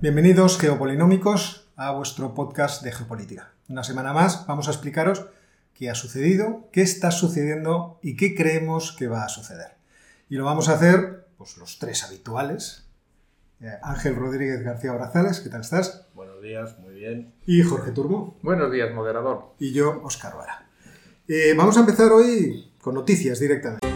Bienvenidos geopolinómicos a vuestro podcast de geopolítica. Una semana más vamos a explicaros qué ha sucedido, qué está sucediendo y qué creemos que va a suceder. Y lo vamos a hacer, pues los tres habituales. Eh, Ángel Rodríguez García Brazales, ¿qué tal estás? Buenos días, muy bien. Y Jorge Turbo. Buenos días, moderador. Y yo, Óscar Vara. Eh, vamos a empezar hoy con noticias directamente.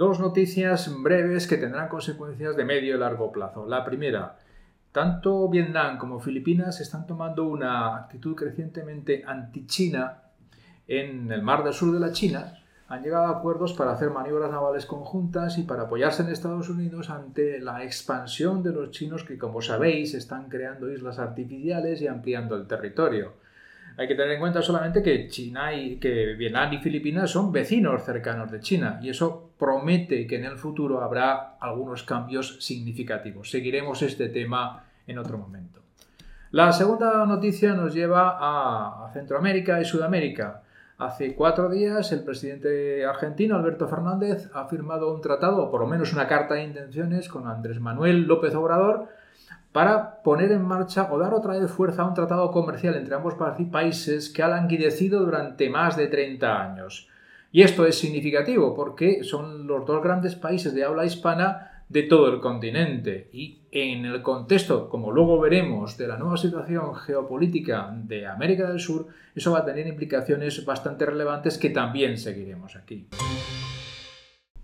Dos noticias breves que tendrán consecuencias de medio y largo plazo. La primera, tanto Vietnam como Filipinas están tomando una actitud crecientemente anti-China en el mar del sur de la China. Han llegado a acuerdos para hacer maniobras navales conjuntas y para apoyarse en Estados Unidos ante la expansión de los chinos que, como sabéis, están creando islas artificiales y ampliando el territorio. Hay que tener en cuenta solamente que China y que Vietnam y Filipinas son vecinos cercanos de China y eso promete que en el futuro habrá algunos cambios significativos. Seguiremos este tema en otro momento. La segunda noticia nos lleva a Centroamérica y Sudamérica. Hace cuatro días el presidente argentino Alberto Fernández ha firmado un tratado, o por lo menos una carta de intenciones, con Andrés Manuel López Obrador para poner en marcha o dar otra vez fuerza a un tratado comercial entre ambos países que ha languidecido durante más de 30 años. Y esto es significativo porque son los dos grandes países de habla hispana de todo el continente. Y en el contexto, como luego veremos, de la nueva situación geopolítica de América del Sur, eso va a tener implicaciones bastante relevantes que también seguiremos aquí.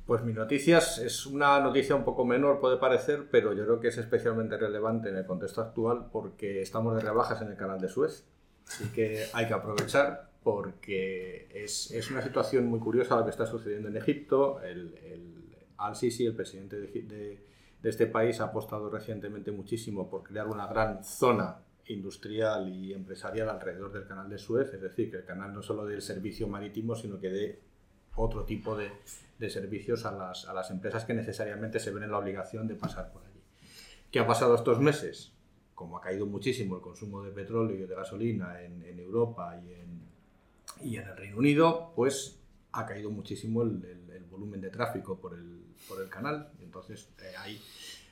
Pues mi noticia es una noticia un poco menor, puede parecer, pero yo creo que es especialmente relevante en el contexto actual porque estamos de rebajas en el canal de Suez. Así que hay que aprovechar porque es, es una situación muy curiosa lo que está sucediendo en Egipto. El, el Al-Sisi, el presidente de, de, este país, ha apostado recientemente muchísimo por crear una gran zona industrial y empresarial alrededor del canal de Suez, es decir, que el canal no solo dé el servicio marítimo, sino que dé otro tipo de, de servicios a las, a las, empresas que necesariamente se ven en la obligación de pasar por allí. ¿Qué ha pasado estos meses? Como ha caído muchísimo el consumo de petróleo y de gasolina en, en Europa y en, y en, el Reino Unido, pues ha caído muchísimo el, el, volumen de tráfico por el, por el canal. Entonces, eh, hay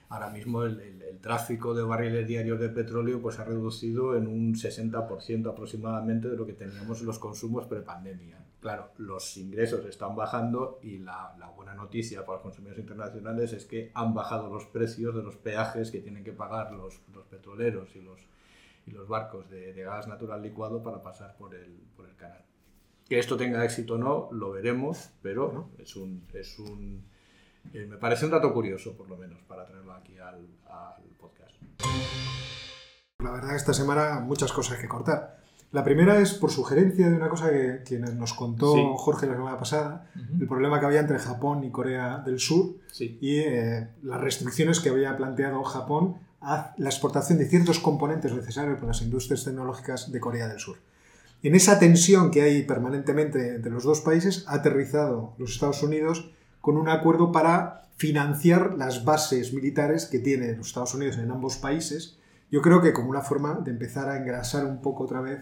ahora mismo el, el, tráfico de barriles diarios de petróleo pues ha reducido en un 60% aproximadamente de lo que teníamos en los consumos prepandemia. Claro, los ingresos están bajando y la, la, buena noticia para los consumidores internacionales es que han bajado los precios de los peajes que tienen que pagar los, los petroleros y los, y los barcos de, de, gas natural licuado para pasar por el, por el canal. Que esto tenga éxito o no, lo veremos, pero ¿no? es un... Es un eh, me parece un dato curioso, por lo menos, para traerlo aquí al, al podcast. La verdad que esta semana muchas cosas que cortar. La primera es por sugerencia de una cosa que, que nos contó sí. Jorge la semana pasada, uh -huh. el problema que había entre Japón y Corea del Sur sí. y eh, las restricciones que había planteado Japón a la exportación de ciertos componentes necesarios para las industrias tecnológicas de Corea del Sur. En esa tensión que hay permanentemente entre los dos países, ha aterrizado los Estados Unidos con un acuerdo para financiar las bases militares que tienen los Estados Unidos en ambos países. Yo creo que como una forma de empezar a engrasar un poco otra vez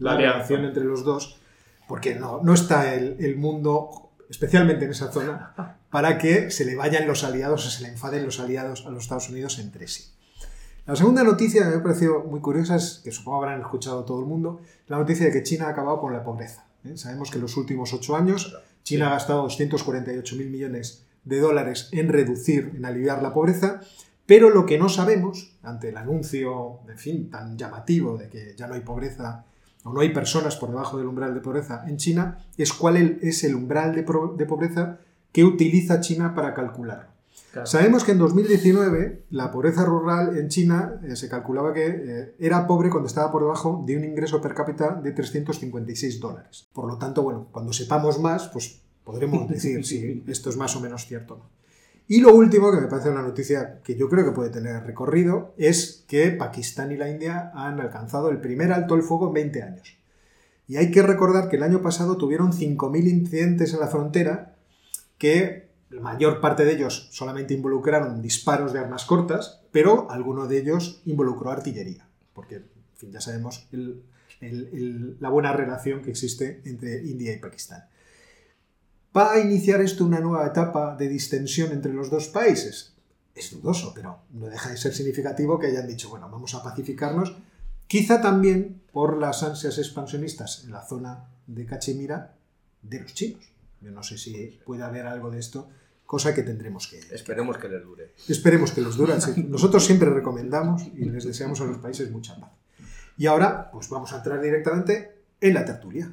la, la relación entre los dos, porque no, no está el, el, mundo, especialmente en esa zona, para que se le vayan los aliados o se le enfaden los aliados a los Estados Unidos entre sí. La segunda noticia que me ha parecido muy curiosa es, que supongo habrán escuchado todo el mundo, la noticia de que China ha acabado con la pobreza. ¿eh? Sabemos que en los últimos ocho años China ha gastado 248 mil millones de dólares en reducir, en aliviar la pobreza, pero lo que no sabemos, ante el anuncio, en fin, tan llamativo de que ya no hay pobreza o no hay personas por debajo del umbral de pobreza en China, es cuál es el umbral de pobreza que utiliza China para calcularlo. Claro. Sabemos que en 2019 la pobreza rural en China eh, se calculaba que eh, era pobre cuando estaba por debajo de un ingreso per cápita de 356 dólares. Por lo tanto, bueno, cuando sepamos más, pues podremos decir si esto es más o menos cierto o no. Y lo último, que me parece una noticia que yo creo que puede tener recorrido, es que Pakistán y la India han alcanzado el primer alto el fuego en 20 años. Y hay que recordar que el año pasado tuvieron 5.000 incidentes en la frontera que la mayor parte de ellos solamente involucraron disparos de armas cortas, pero alguno de ellos involucró artillería, porque ya sabemos la buena relación que existe entre India y Pakistán. ¿Va a iniciar esto una nueva etapa de distensión entre los dos países? es dudoso, pero no deja de ser significativo que hayan dicho, bueno, vamos a pacificarnos, quizá también por las ansias expansionistas en la zona de Cachemira de los chinos. Yo no sé si puede haber algo de esto, cosa que tendremos que... Esperemos que les dure. Esperemos que los dure. Nosotros siempre recomendamos y les deseamos a los países mucha paz. Y ahora, pues vamos a entrar directamente en la tertulia.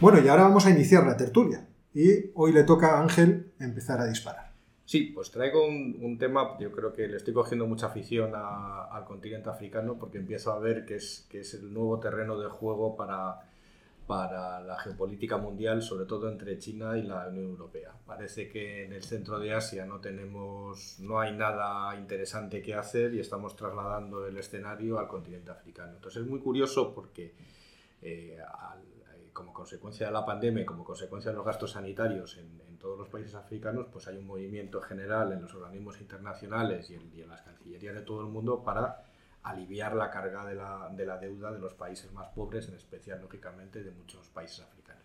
Bueno, y ahora vamos a iniciar la tertulia. Y hoy le toca a Ángel empezar a disparar. Sí, pues traigo un, tema, yo creo que le estoy cogiendo mucha afición al continente africano porque empiezo a ver que es, que es el nuevo terreno de juego para, para la geopolítica mundial, sobre todo entre China y la Unión Europea. Parece que en el centro de Asia no tenemos, no hay nada interesante que hacer y estamos trasladando el escenario al continente africano. Entonces es muy curioso porque eh, al, como consecuencia de la pandemia y como consecuencia de los gastos sanitarios en, todos los países africanos, pues hay un movimiento general en los organismos internacionales y en, las cancillerías de todo el mundo para aliviar la carga de la, de la, deuda de los países más pobres, en especial, lógicamente, de muchos países africanos.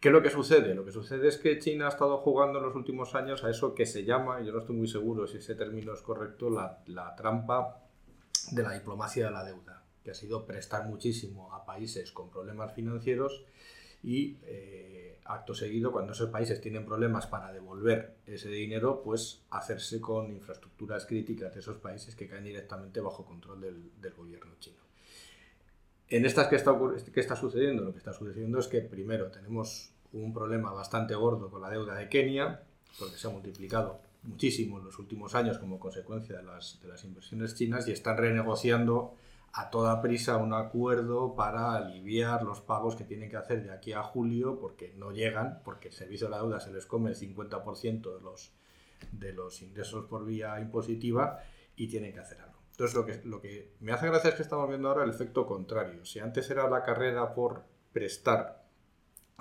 ¿Qué es lo que sucede? Lo que sucede es que China ha estado jugando en los últimos años a eso que se llama, y yo no estoy muy seguro si ese término es correcto, la trampa de la diplomacia de la deuda que ha sido prestar muchísimo a países con problemas financieros y eh, acto seguido, cuando esos países tienen problemas para devolver ese dinero, pues hacerse con infraestructuras críticas de esos países que caen directamente bajo control del, gobierno chino. En estas que está, que está sucediendo, lo que está sucediendo es que primero tenemos un problema bastante gordo con la deuda de Kenia, porque se ha multiplicado muchísimo en los últimos años como consecuencia de las, de las inversiones chinas y están renegociando a toda prisa un acuerdo para aliviar los pagos que tienen que hacer de aquí a julio porque no llegan, porque el servicio de la deuda se les come el 50% de los, de los ingresos por vía impositiva y tienen que hacer algo. Entonces lo que, lo que me hace gracia es que estamos viendo ahora el efecto contrario. Si antes era la carrera por prestar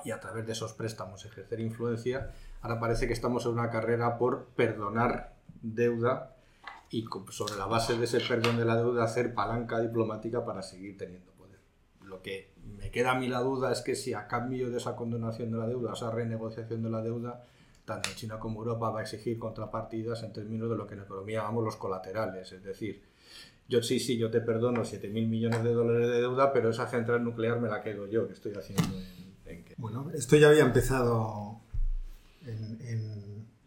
y a través de esos préstamos ejercer influencia, ahora parece que estamos en una carrera por perdonar deuda y sobre la base de ese perdón de la deuda hacer palanca diplomática para seguir teniendo poder. Lo que me queda a mí la duda es que si a cambio de esa condonación de la deuda, esa renegociación de la deuda, tanto China como Europa va a exigir contrapartidas en términos de lo que en economía llamamos los colaterales, es decir, yo sí, sí, yo te perdono 7.000 millones de dólares de deuda, pero esa central nuclear me la quedo yo, que estoy haciendo en... en Bueno, esto ya había empezado en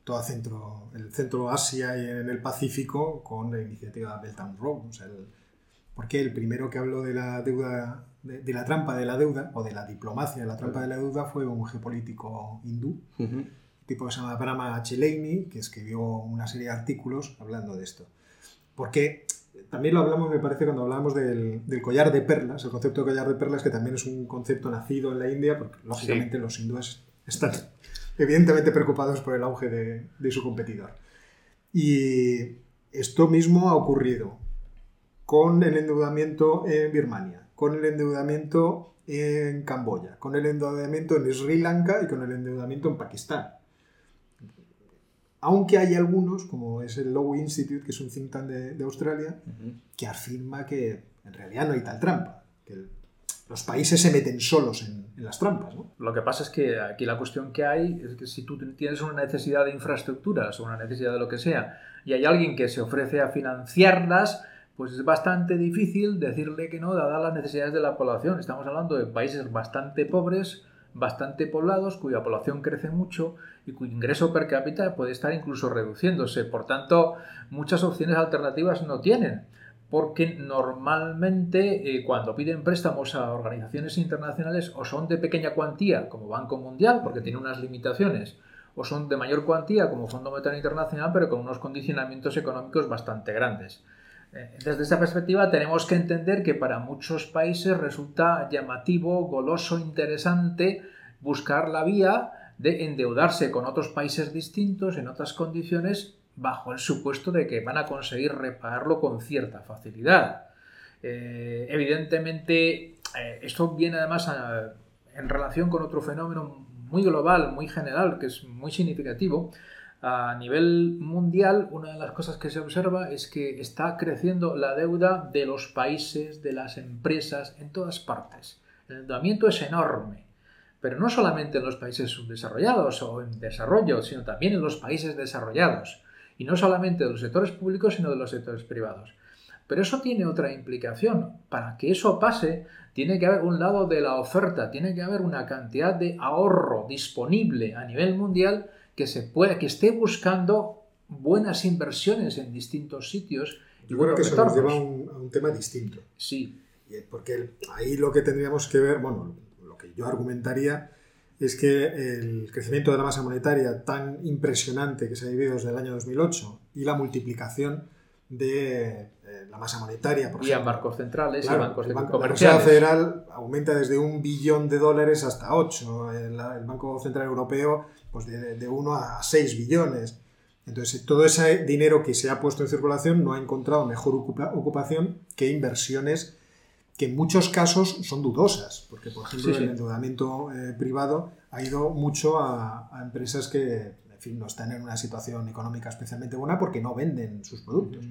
toda centro, el centro Asia y en el Pacífico con la iniciativa Belt and Road. O sea, porque el primero que habló de la deuda, de, la trampa de la deuda, o de la diplomacia de la trampa de la deuda, fue un geopolítico hindú, tipo que se llama Brahma Cheleni, que escribió una serie de artículos hablando de esto. Porque también lo hablamos, me parece, cuando hablábamos del, collar de perlas, el concepto de collar de perlas, que también es un concepto nacido en la India, porque lógicamente los hindúes están evidentemente preocupados por el auge de, su competidor. Y esto mismo ha ocurrido con el endeudamiento en Birmania, con el endeudamiento en Camboya, con el endeudamiento en Sri Lanka y con el endeudamiento en Pakistán. Aunque hay algunos, como es el Lowy Institute, que es un think tank de, Australia, que afirma que en realidad no hay tal trampa, que el los países se meten solos en, las trampas. Lo que pasa es que aquí la cuestión que hay es que si tú tienes una necesidad de infraestructuras o una necesidad de lo que sea y hay alguien que se ofrece a financiarlas, pues es bastante difícil decirle que no, dadas las necesidades de la población. Estamos hablando de países bastante pobres, bastante poblados, cuya población crece mucho y cuyo ingreso per cápita puede estar incluso reduciéndose. Por tanto, muchas opciones alternativas no tienen porque normalmente eh, cuando piden préstamos a organizaciones internacionales o son de pequeña cuantía como Banco Mundial, porque tiene unas limitaciones, o son de mayor cuantía como Fondo Monetario Internacional, pero con unos condicionamientos económicos bastante grandes. Eh, desde esta perspectiva tenemos que entender que para muchos países resulta llamativo, goloso, interesante buscar la vía de endeudarse con otros países distintos en otras condiciones bajo el supuesto de que van a conseguir repararlo con cierta facilidad. Eh, evidentemente, eh, esto viene además en relación con otro fenómeno muy global, muy general, que es muy significativo. A nivel mundial, una de las cosas que se observa es que está creciendo la deuda de los países, de las empresas, en todas partes. El endeudamiento es enorme, pero no solamente en los países subdesarrollados o en desarrollo, sino también en los países desarrollados. Y no solamente de los sectores públicos, sino de los sectores privados. Pero eso tiene otra implicación. Para que eso pase, tiene que haber un lado de la oferta, tiene que haber una cantidad de ahorro disponible a nivel mundial que se pueda, que esté buscando buenas inversiones en distintos sitios. Yo creo que eso nos lleva a un, tema distinto. Sí. Porque ahí lo que tendríamos que ver, bueno, lo que yo argumentaría es que el crecimiento de la masa monetaria tan impresionante que se ha vivido desde el año 2008 y la multiplicación de eh, la masa monetaria. Por y a bancos centrales y bancos el banco, comerciales. La Federal aumenta desde un billón de dólares hasta 8. El, Banco Central Europeo, pues de, de 1 a 6 billones. Entonces, todo ese dinero que se ha puesto en circulación no ha encontrado mejor ocupación que inversiones que en muchos casos son dudosas, porque por ejemplo el endeudamiento eh, privado ha ido mucho a, a empresas que, en fin, no están en una situación económica especialmente buena porque no venden sus productos.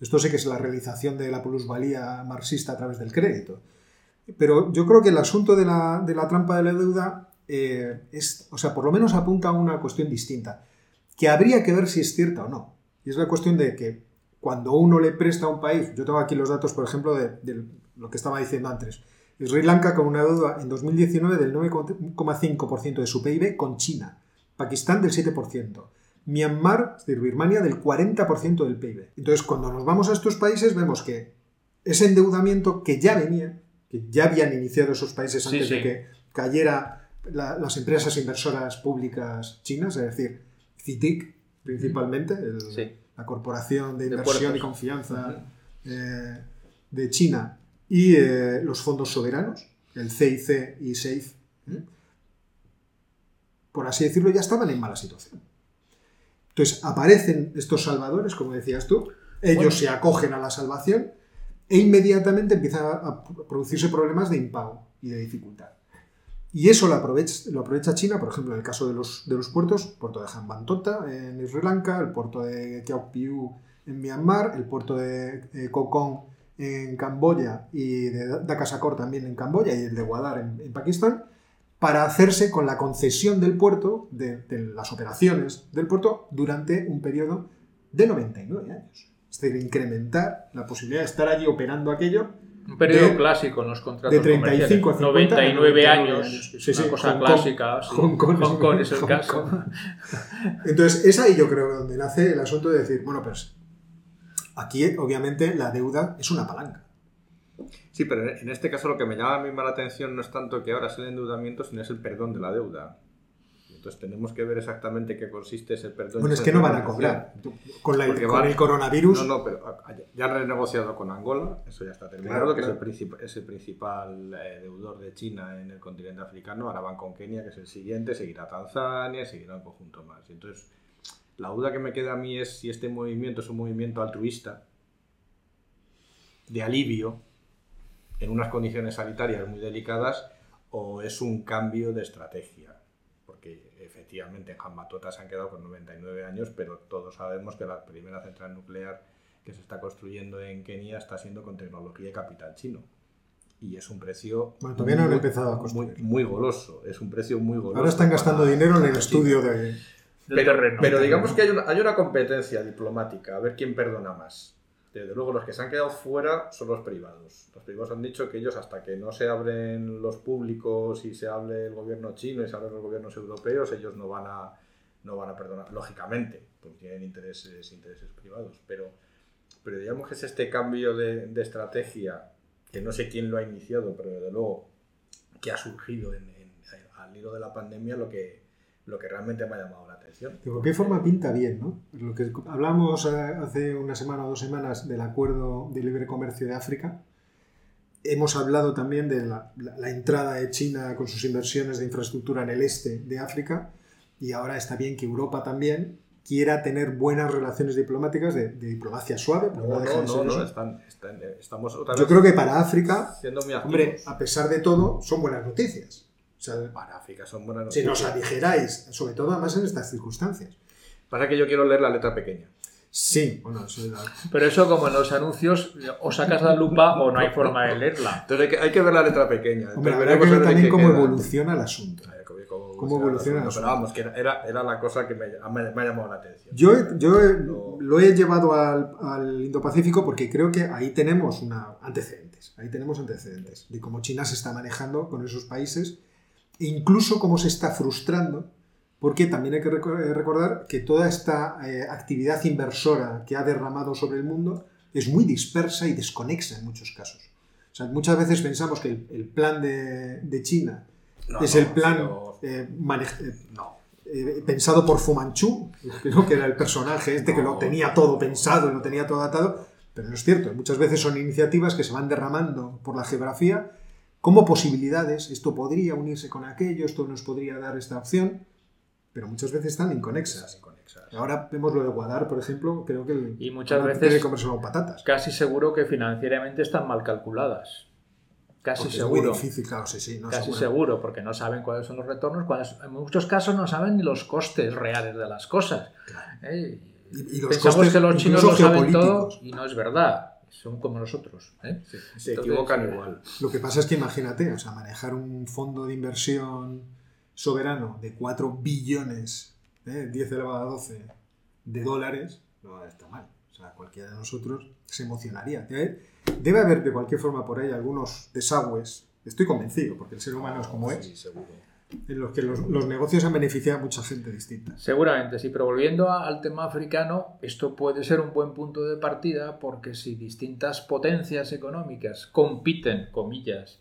Esto sí que es la realización de la plusvalía marxista a través del crédito. Pero yo creo que el asunto de la, de la trampa de la deuda eh, es, o sea, por lo menos apunta a una cuestión distinta, que habría que ver si es cierta o no. Y es la cuestión de que cuando uno le presta a un país, yo tengo aquí los datos, por ejemplo, de, de lo que estaba diciendo antes, Sri Lanka con una deuda en 2019 del 9,5% de su PIB con China. Pakistán del 7%, Myanmar, es decir, Birmania, del 40% del PIB. Entonces, cuando nos vamos a estos países, vemos que ese endeudamiento que ya venía, que ya habían iniciado esos países antes de que cayera las empresas inversoras públicas chinas, es decir, CITIC principalmente, la Corporación de Inversión y Confianza eh, de China, y eh, los fondos soberanos, el CIC y SAFE, ¿eh? por así decirlo, ya estaban en mala situación. Entonces aparecen estos salvadores, como decías tú, ellos se acogen a la salvación e inmediatamente empiezan a producirse problemas de impago y de dificultad. Y eso lo aprovecha, lo aprovecha China, por ejemplo, en el caso de los, de los puertos, el puerto de Hambantota en Sri Lanka, el puerto de Piu en Myanmar, el puerto de eh, Kokong en Camboya y de Dakasakor también en Camboya y el de Guadar en Pakistán, para hacerse con la concesión del puerto, de, las operaciones del puerto, durante un periodo de 99 años. Es decir, incrementar la posibilidad de estar allí operando aquello. Un periodo clásico en los contratos De 35 a 50, 99, años. Sí, sí, una cosa clásica. Hong Kong, es el caso. Entonces, es ahí yo creo donde nace el asunto de decir, bueno, pues aquí obviamente la deuda es una palanca. Sí, pero en este caso lo que me llama a mí la atención no es tanto que ahora es el endeudamiento, sino es el perdón de la deuda. Entonces tenemos que ver exactamente qué consiste ese perdón. Bueno, es que no van a cobrar. Con, el coronavirus. No, no, pero ya han renegociado con Angola, eso ya está terminado, que Es, el es, el principal eh, deudor de China en el continente africano. Ahora van con Kenia, que es el siguiente, seguirá Tanzania, seguirá un conjunto más. Entonces, la duda que me queda a mí es si este movimiento es un movimiento altruista, de alivio, en unas condiciones sanitarias muy delicadas o es un cambio de estrategia. Porque efectivamente en Hambatota se han quedado con 99 años, pero todos sabemos que la primera central nuclear que se está construyendo en Kenia está siendo con tecnología de capital chino. Y es un precio. Bueno, todavía no han empezado a construir. Muy, goloso, es un precio muy goloso. Ahora están gastando dinero en el estudio de. Pero, pero digamos que hay una, hay una competencia diplomática, a ver quién perdona más. Desde luego, los que se han quedado fuera son los privados. Los privados han dicho que ellos, hasta que no se abren los públicos y se hable el gobierno chino y se abren los gobiernos europeos, ellos no van a, no van a perdonar. Lógicamente, porque tienen intereses, intereses privados. Pero, pero digamos que es este cambio de, de estrategia, que no sé quién lo ha iniciado, pero desde luego que ha surgido en, al hilo de la pandemia, lo que, lo que realmente me ha llamado la atención. De qué forma pinta bien, ¿no? Lo que hablamos eh, hace una semana o dos semanas del acuerdo de libre comercio de África, hemos hablado también de la, entrada de China con sus inversiones de infraestructura en el este de África y ahora está bien que Europa también quiera tener buenas relaciones diplomáticas de, diplomacia suave. no, no, no, están, estamos otra vez Yo creo que para África, hombre, a pesar de todo, son buenas noticias. Para África son Si nos aligeráis, sobre todo además en estas circunstancias. Pasa que yo quiero leer la letra pequeña. Sí, bueno, eso es Pero eso como en los anuncios, o sacas la lupa o no hay forma de leerla. Entonces hay que, hay que ver la letra pequeña. Hombre, Entonces, habrá que ver también cómo queda. evoluciona el asunto. Cómo- evoluciona el el asunto. Pero vamos, que era, era la cosa que me, me- me ha llamado la atención. Yo, yo he- lo he llevado al, al Indo-Pacífico porque creo que ahí tenemos una, antecedentes. Ahí tenemos antecedentes de cómo China se está manejando con esos países e incluso cómo se está frustrando. Porque también hay que eh, recordar que toda esta eh, actividad inversora que ha derramado sobre el mundo es muy dispersa y desconexa en muchos casos. O sea, muchas veces pensamos que el, el plan de, de China No, es no, el plan pero- eh, manej- No. pensado por Fu Manchu, creo que era el personaje este que lo tenía todo pensado y lo tenía todo atado, pero no es cierto. Muchas veces son iniciativas que se van derramando por la geografía como posibilidades. Esto podría unirse con aquello, esto nos podría dar esta opción, pero muchas veces están inconexas. inconexas. Ahora vemos lo de Guadar, por ejemplo, creo que el, Y muchas veces- tiene patatas. Casi seguro que financieramente están mal calculadas. Casi Porque es muy seguro. difícil, claro, sí, sí. no, Casi seguro. porque no saben cuáles son los retornos, cuáles- en muchos casos no saben ni los costes reales de las cosas. ¿eh? Y- y los Pensamos costes que los chinos lo saben todo y no es verdad. Son como nosotros. ¿eh? Se Entonces, equivocan eh, igual. Lo que pasa es que imagínate, o sea, manejar un fondo de inversión soberano de 4 billones, ¿eh? 10 elevado a 12 de dólares, no está mal. O sea, cualquiera de nosotros se emocionaría. Debe, debe haber de cualquier forma por ahí algunos desagües, estoy convencido, porque el ser humano es como Sí, es, seguro. En los que los, negocios han beneficiado a mucha gente distinta. Seguramente, sí, pero volviendo al tema africano, esto puede ser un buen punto de partida porque si distintas potencias económicas compiten, comillas,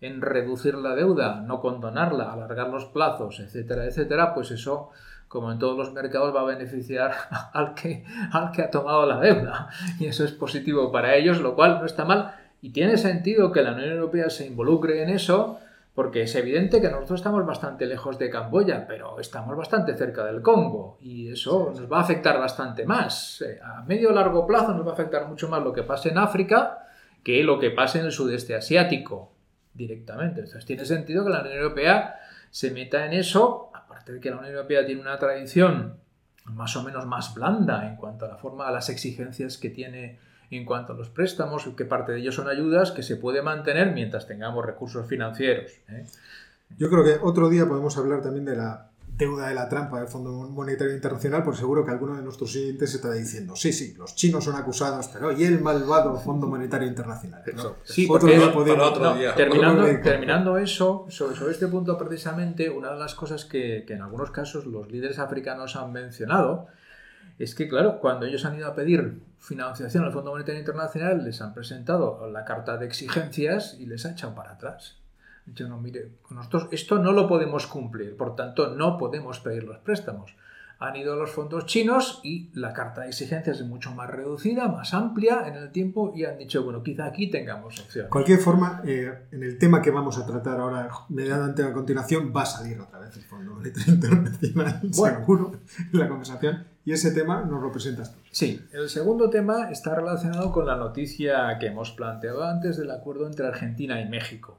en reducir la deuda, no condonarla, alargar los plazos, etcétera, etcétera, pues eso, como en todos los mercados, va a beneficiar al que, al que ha tomado la deuda. Y eso es positivo para ellos, lo cual no está mal. Y tiene sentido que la Unión Europea se involucre en eso, porque es evidente que nosotros estamos bastante lejos de Camboya, pero estamos bastante cerca del Congo y eso nos va a afectar bastante más. Eh, A medio o largo plazo nos va a afectar mucho más lo que pase en África que lo que pase en el sudeste asiático directamente. Entonces tiene sentido que la Unión Europea se meta en eso, aparte de que la Unión Europea tiene una tradición más o menos más blanda en cuanto a la forma, a las exigencias que tiene en cuanto a los préstamos, que parte de ellos son ayudas que se puede mantener mientras tengamos recursos financieros. ¿eh? Yo creo que otro día podemos hablar también de la deuda de la trampa del Fondo Monetario Internacional, porque seguro que alguno de nuestros siguientes estará diciendo, sí, sí, los chinos son acusados, pero ¿y el malvado Fondo Monetario Internacional? ¿no? Sí, Otro porque día podemos- otro No, día. terminando, Otro día. terminando eso, sobre, sobre este punto precisamente, una de las cosas que, que en algunos casos los líderes africanos han mencionado es que, claro, cuando ellos han ido a pedir financiación al Fondo Monetario Internacional, les han presentado la carta de exigencias y les ha echado para atrás. Yo no, mire, nosotros esto no lo podemos cumplir, por tanto no podemos pedir los préstamos. Han ido a los fondos chinos y la carta de exigencias es mucho más reducida, más amplia en el tiempo y han dicho, bueno, quizá aquí tengamos opción. Cualquier forma, eh, en el tema que vamos a tratar ahora, mediante a continuación, va a salir otra vez el Fondo Monetario Internacional, Bueno. seguro, en la conversación. Y ese tema nos lo presentas tú. Sí, el segundo tema está relacionado con la noticia que hemos planteado antes del acuerdo entre Argentina y México.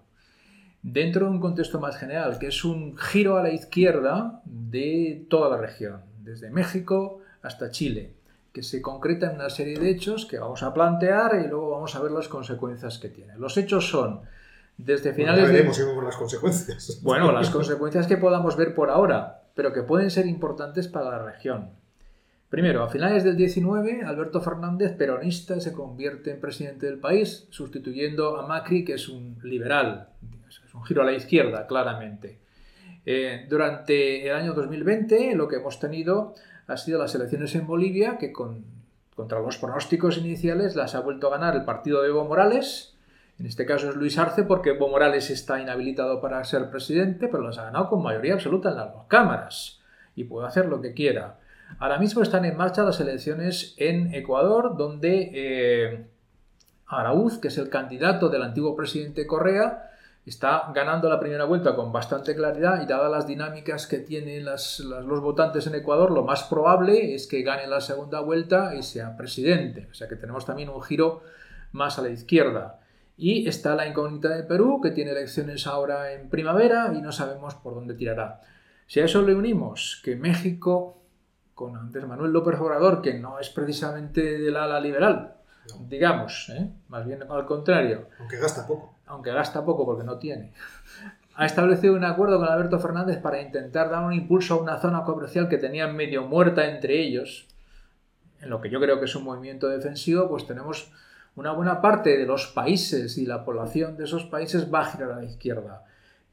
Dentro de un contexto más general, que es un giro a la izquierda de toda la región, desde México hasta Chile, que se concreta en una serie de hechos que vamos a plantear y luego vamos a ver las consecuencias que tiene. Los hechos son, desde finales Bueno, ya de... veremos si vemos las consecuencias. Bueno, las consecuencias que podamos ver por ahora, pero que pueden ser importantes para la región. Primero, a finales del 19, Alberto Fernández, peronista, se convierte en presidente del país, sustituyendo a Macri, que es un liberal, un giro a la izquierda, claramente. Eh, durante el año 2020, lo que hemos tenido ha sido las elecciones en Bolivia, que con, contra los pronósticos iniciales las ha vuelto a ganar el partido de Evo Morales, en este caso es Luis Arce porque Evo Morales está inhabilitado para ser presidente, pero las ha ganado con mayoría absoluta en las dos cámaras y puede hacer lo que quiera. Ahora mismo están en marcha las elecciones en Ecuador, donde eh, Araúz, que es el candidato del antiguo presidente Correa, está ganando la primera vuelta con bastante claridad y dadas las dinámicas que tienen los votantes en Ecuador, lo más probable es que gane la segunda vuelta y sea presidente. O sea que tenemos también un giro más a la izquierda. Y está la incógnita de Perú, que tiene elecciones ahora en primavera y no sabemos por dónde tirará. Si a eso le unimos que México con Andrés Manuel López Obrador, que no es precisamente del ala liberal, digamos, ¿eh? más bien al contrario. Aunque gasta poco. Aunque gasta poco porque no tiene. Ha establecido un acuerdo con Alberto Fernández para intentar dar un impulso a una zona comercial que tenían medio muerta entre ellos, en lo que yo creo que es un movimiento defensivo, pues tenemos una buena parte de los países y la población de esos países va a girar a la izquierda.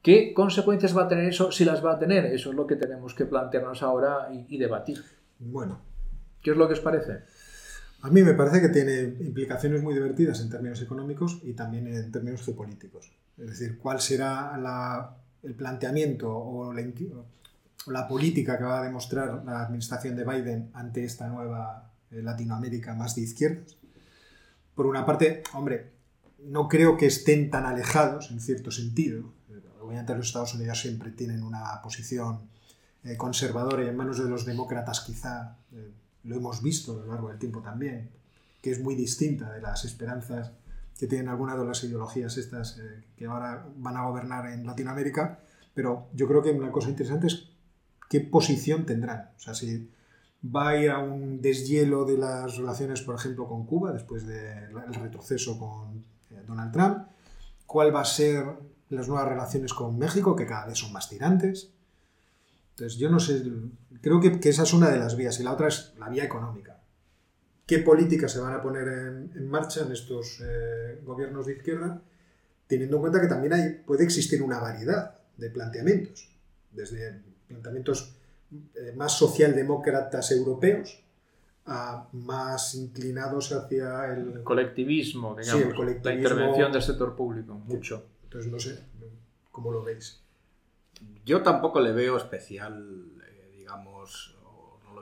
¿Qué consecuencias va a tener eso si las va a tener? Eso es lo que tenemos que plantearnos ahora y, y debatir. Bueno. ¿Qué es lo que os parece? A mí me parece que tiene implicaciones muy divertidas en términos económicos y también en términos geopolíticos. Es decir, cuál será el planteamiento o la, política que va a demostrar la administración de Biden ante esta nueva eh, Latinoamérica más de izquierdas. Por una parte, hombre, no creo que estén tan alejados en cierto sentido. Obviamente los Estados Unidos siempre tienen una posición eh, conservadora y en manos de los demócratas quizá eh, lo hemos visto a lo largo del tiempo también, que es muy distinta de las esperanzas que tienen algunas de las ideologías estas eh, que ahora van a gobernar en Latinoamérica, pero yo creo que una cosa interesante es qué posición tendrán. O sea, si va a ir a un deshielo de las relaciones, por ejemplo, con Cuba, después del retroceso con eh, Donald Trump, cuál va a ser las nuevas relaciones con México, que cada vez son más tirantes. Entonces, yo no sé, creo que, que esa es una de las vías, y la otra es la vía económica qué políticas se van a poner en, marcha en estos eh, gobiernos de izquierda, teniendo en cuenta que también hay, puede existir una variedad de planteamientos, desde planteamientos eh, más socialdemócratas europeos a más inclinados hacia el, colectivismo, digamos, la intervención del sector público, mucho. Entonces, no sé, ¿cómo lo veis? Yo tampoco le veo especial, eh, digamos,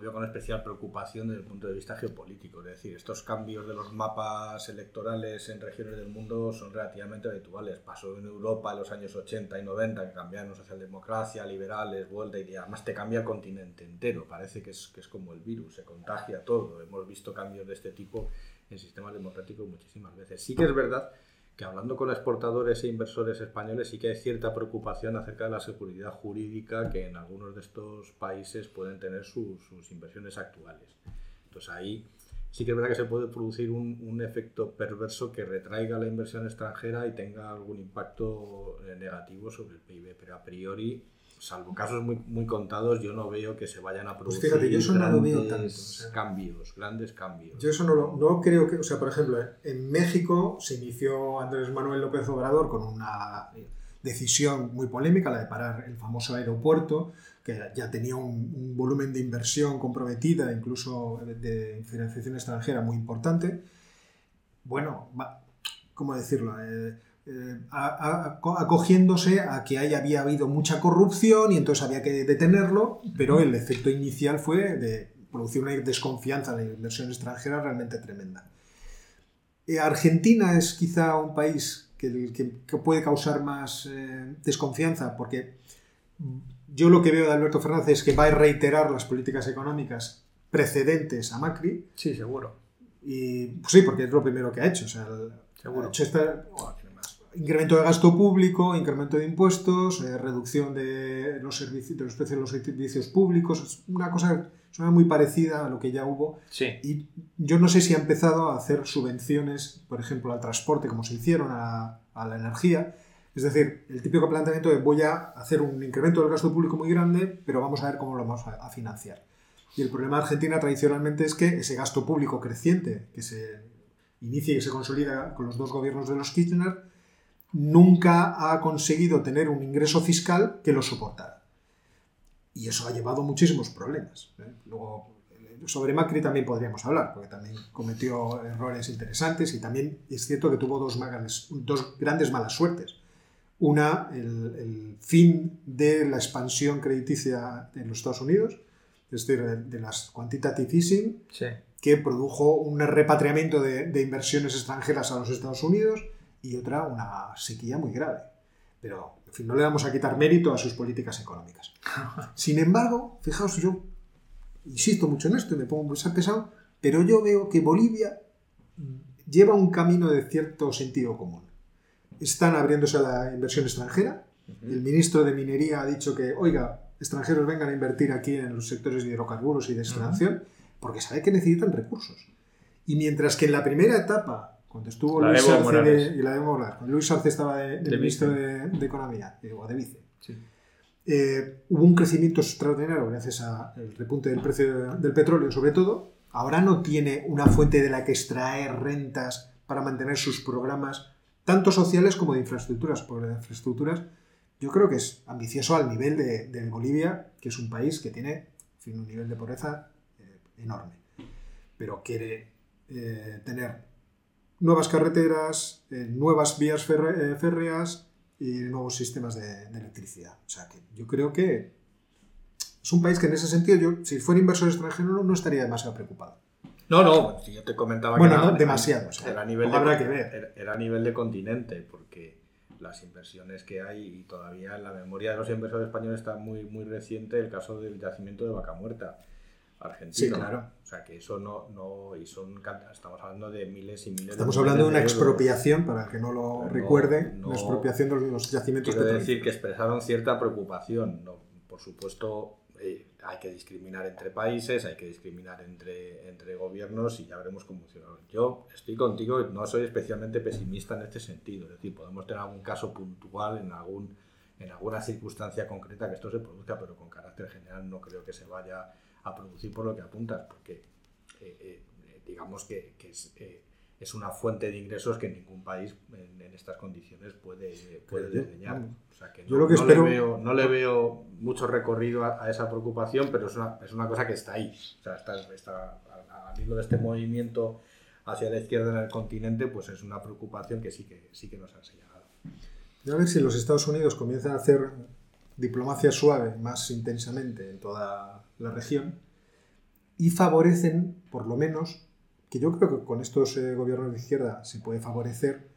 veo con especial preocupación desde el punto de vista geopolítico. Es decir, estos cambios de los mapas electorales en regiones del mundo son relativamente habituales. Pasó en Europa en los años 80 y 90, que cambiaron socialdemocracia, liberales, vuelta y además te cambia el continente entero. Parece que es, que es como el virus, se contagia todo. Hemos visto cambios de este tipo en sistemas democráticos muchísimas veces. Sí que es verdad que hablando con exportadores e inversores españoles sí que hay cierta preocupación acerca de la seguridad jurídica que en algunos de estos países pueden tener sus, inversiones actuales. Entonces ahí sí que es verdad que se puede producir un, un, efecto perverso que retraiga la inversión extranjera y tenga algún impacto eh, negativo sobre el PIB, pero a priori salvo casos muy, muy contados, yo no veo que se vayan a pues producir grandes cambios, grandes cambios. Yo eso no, lo, no creo que, o sea, por ejemplo, en México se inició Andrés Manuel López Obrador con una decisión muy polémica, la de parar el famoso aeropuerto, que ya tenía un, volumen de inversión comprometida, incluso de, financiación extranjera muy importante. Bueno, ¿cómo decirlo? Eh, eh, acogiéndose a que haya, había habido mucha corrupción y entonces había que detenerlo, pero el efecto inicial fue de producir una desconfianza de la inversión extranjera realmente tremenda. Eh, Argentina es quizá un país que, que, puede causar más eh, desconfianza porque yo lo que veo de Alberto Fernández es que va a reiterar las políticas económicas precedentes a Macri. Sí, seguro. Y pues sí, porque es lo primero que ha hecho. O sea, seguro. Ha hecho esta, incremento de gasto público, incremento de impuestos, eh, reducción de los, servicios, de los precios de los servicios públicos, es una cosa suena muy parecida a lo que ya hubo. Sí. Y yo no sé si ha empezado a hacer subvenciones, por ejemplo, al transporte, como se hicieron a, a la energía. Es decir, el típico planteamiento de voy a hacer un incremento del gasto público muy grande, pero vamos a ver cómo lo vamos a, a financiar. Y el problema de Argentina tradicionalmente es que ese gasto público creciente que se inicia y se consolida con los dos gobiernos de los Kirchner, nunca ha conseguido tener un ingreso fiscal que lo soportara. Y eso ha llevado muchísimos problemas. ¿eh? Luego, sobre Macri también podríamos hablar, porque también cometió errores interesantes y también es cierto que tuvo dos, dos grandes malas suertes. Una, el, fin de la expansión crediticia en los Estados Unidos, es decir, de, las quantitative easing, que produjo un repatriamiento de, de inversiones extranjeras a los Estados Unidos y otra una sequía muy grave. Pero, en fin, no le vamos a quitar mérito a sus políticas económicas. Sin embargo, fijaos, yo insisto mucho en esto y me pongo muy pesado, pero yo veo que Bolivia lleva un camino de cierto sentido común. Están abriéndose a la inversión extranjera. El ministro de Minería ha dicho que, oiga, extranjeros vengan a invertir aquí en los sectores de hidrocarburos y de extracción, porque sabe que necesitan recursos. Y mientras que en la primera etapa, cuando estuvo Luis Arce, y la cuando Luis Arce estaba de, ministro de, Economía, o de vice, eh, hubo un crecimiento extraordinario gracias al repunte del precio del petróleo, sobre todo. Ahora no tiene una fuente de la que extraer rentas para mantener sus programas, tanto sociales como de infraestructuras. De infraestructuras yo creo que es ambicioso al nivel de, Bolivia, que es un país que tiene un nivel de pobreza eh, enorme, pero quiere eh, tener nuevas carreteras, nuevas vías férreas, y nuevos sistemas de, electricidad. O sea que yo creo que es un país que en ese sentido, yo, si fuera inversor extranjero, no, estaría demasiado preocupado. No, no, si yo te comentaba bueno, que era, no, demasiado. era, a nivel de, habrá que ver. Era, a nivel de continente, porque las inversiones que hay, y todavía en la memoria de los inversores españoles está muy, muy reciente el caso del yacimiento de Vaca Muerta argentino. Sí, claro. O sea, que eso no, no y son, estamos hablando de miles y miles Estamos hablando de una expropiación, para que no lo recuerde, una expropiación de los yacimientos Quiero decir que expresaron cierta preocupación. No, por supuesto, eh, hay que discriminar entre países, hay que discriminar entre, entre gobiernos y ya veremos cómo funciona. Yo estoy contigo, no soy especialmente pesimista en este sentido. Es decir, podemos tener algún caso puntual en algún en alguna circunstancia concreta que esto se produzca, pero con carácter general no creo que se vaya a producir por lo que apuntas, porque eh, eh, digamos que, eh, es, una fuente de ingresos que ningún país en, estas condiciones puede, puede desdeñar. O sea que no, le veo, no le veo mucho recorrido a, esa preocupación, pero es una, es una, cosa que está ahí. O sea, está, está al hilo de este movimiento hacia la izquierda en el continente, pues es una preocupación que sí que, sí que nos ha señalado. A ver si los Estados Unidos comienzan a hacer diplomacia suave más intensamente en toda la región y favorecen, por lo menos, que yo creo que con estos eh, gobiernos de izquierda se puede favorecer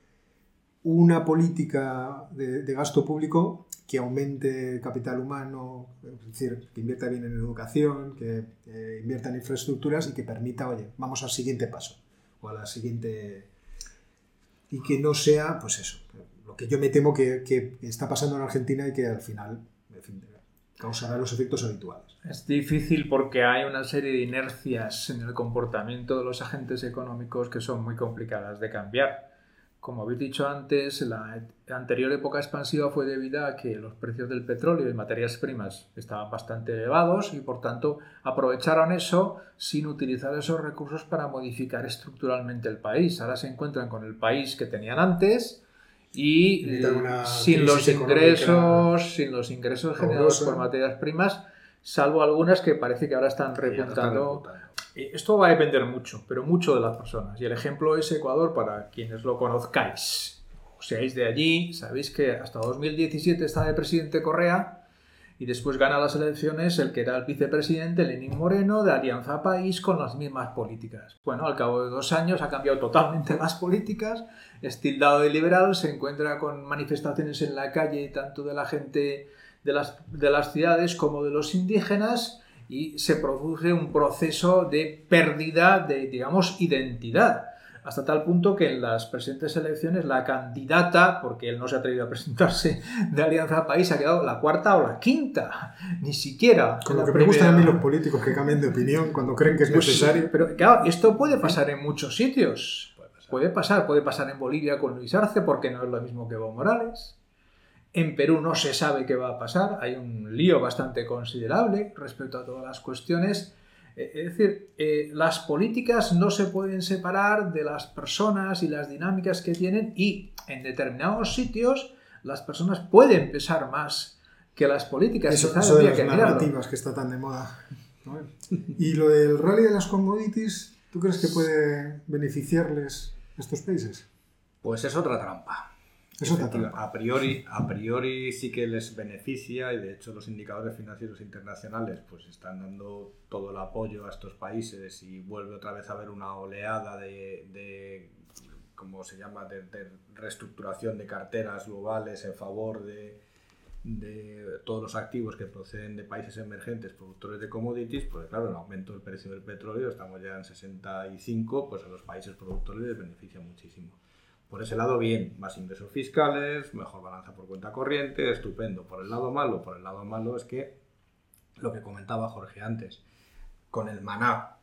una política de, gasto público que aumente capital humano, es decir, que invierta bien en educación, que eh, invierta en infraestructuras y que permita, oye, vamos al siguiente paso o a la siguiente... y que no sea, pues eso, lo que yo me temo que está pasando en Argentina y que al final causará los efectos habituales. Es difícil porque hay una serie de inercias en el comportamiento de los agentes económicos que son muy complicadas de cambiar. Como habéis dicho antes, la anterior época expansiva fue debida a que los precios del petróleo y materias primas estaban bastante elevados y por tanto aprovecharon eso sin utilizar esos recursos para modificar estructuralmente el país. Ahora se encuentran con el país que tenían antes y sin los ingresos, sin los ingresos generados por materias primas, salvo algunas que parece que ahora están repuntando. Esto va a depender mucho, pero mucho de las personas. Y el ejemplo es Ecuador, para quienes lo conozcáis. O seáis de allí, sabéis que hasta 2017 está de presidente Correa y después gana las elecciones el que era el vicepresidente Lenín Moreno de Alianza País con las mismas políticas. Bueno, al cabo de dos años ha cambiado totalmente las políticas, es tildado de liberal, se encuentra con manifestaciones en la calle tanto de la gente de las, de las ciudades como de los indígenas y se produce un proceso de pérdida de, digamos, identidad hasta tal punto que en las presentes elecciones la candidata, porque él no se ha atrevido a presentarse de Alianza País, ha quedado la cuarta o la quinta, ni siquiera. Con lo que me gustan a mí los políticos que cambian de opinión cuando creen que es pues necesario. Pero claro, esto puede pasar en muchos sitios. Puede pasar, puede pasar en Bolivia con Luis Arce, porque no es lo mismo que Evo Morales. En Perú no se sabe qué va a pasar, hay un lío bastante considerable respecto a todas las cuestiones es decir, eh, las políticas no se pueden separar de las personas y las dinámicas que tienen y en determinados sitios las personas pueden pesar más que las políticas. Eso, eso de las narrativas que está tan de moda. Y lo del rally de las commodities, ¿tú crees que puede beneficiarles a estos países? Pues es otra trampa. A priori, a priori sí que les beneficia y de hecho los indicadores financieros internacionales pues están dando todo el apoyo a estos países y vuelve otra vez a haber una oleada de, de ¿cómo se llama?, de, reestructuración de carteras globales en favor de, de todos los activos que proceden de países emergentes productores de commodities, pues claro, el aumento del precio del petróleo, estamos ya en 65, pues a los países productores les beneficia muchísimo. Por ese lado, bien, más ingresos fiscales, mejor balanza por cuenta corriente, estupendo. Por el lado malo, por el lado malo es que lo que comentaba Jorge antes, con el maná